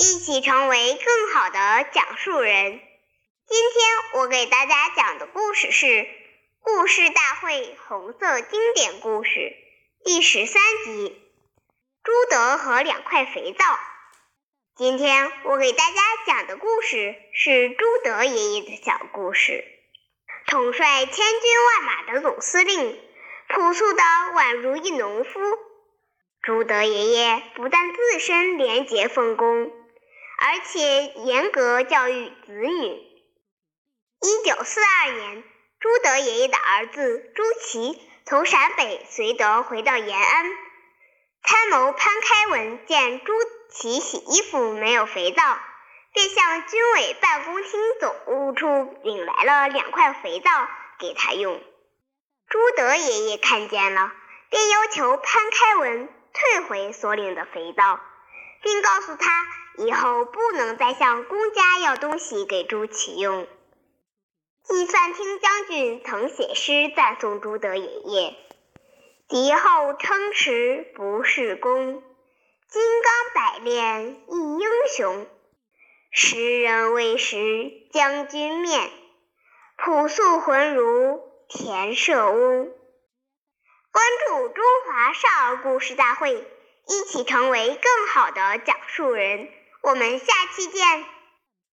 一起成为更好的讲述人。今天我给大家讲的故事是《故事大会红色经典故事》第十三集《朱德和两块肥皂》。今天我给大家讲的故事是朱德爷爷的小故事。统帅千军万马的总司令，朴素的宛如一农夫。朱德爷爷不但自身廉洁奉公。而且严格教育子女。一九四二年，朱德爷爷的儿子朱祁从陕北绥德回到延安，参谋潘开文见朱祁洗衣服没有肥皂，便向军委办公厅总务处领来了两块肥皂给他用。朱德爷爷看见了，便要求潘开文退回所领的肥皂，并告诉他。以后不能再向公家要东西给朱祁用。计算厅将军曾写诗赞颂朱德爷爷：“敌后称驰不是功，金刚百炼一英雄。时人未识将军面，朴素浑如田舍翁。”关注中华少儿故事大会，一起成为更好的讲述人。我们下期见。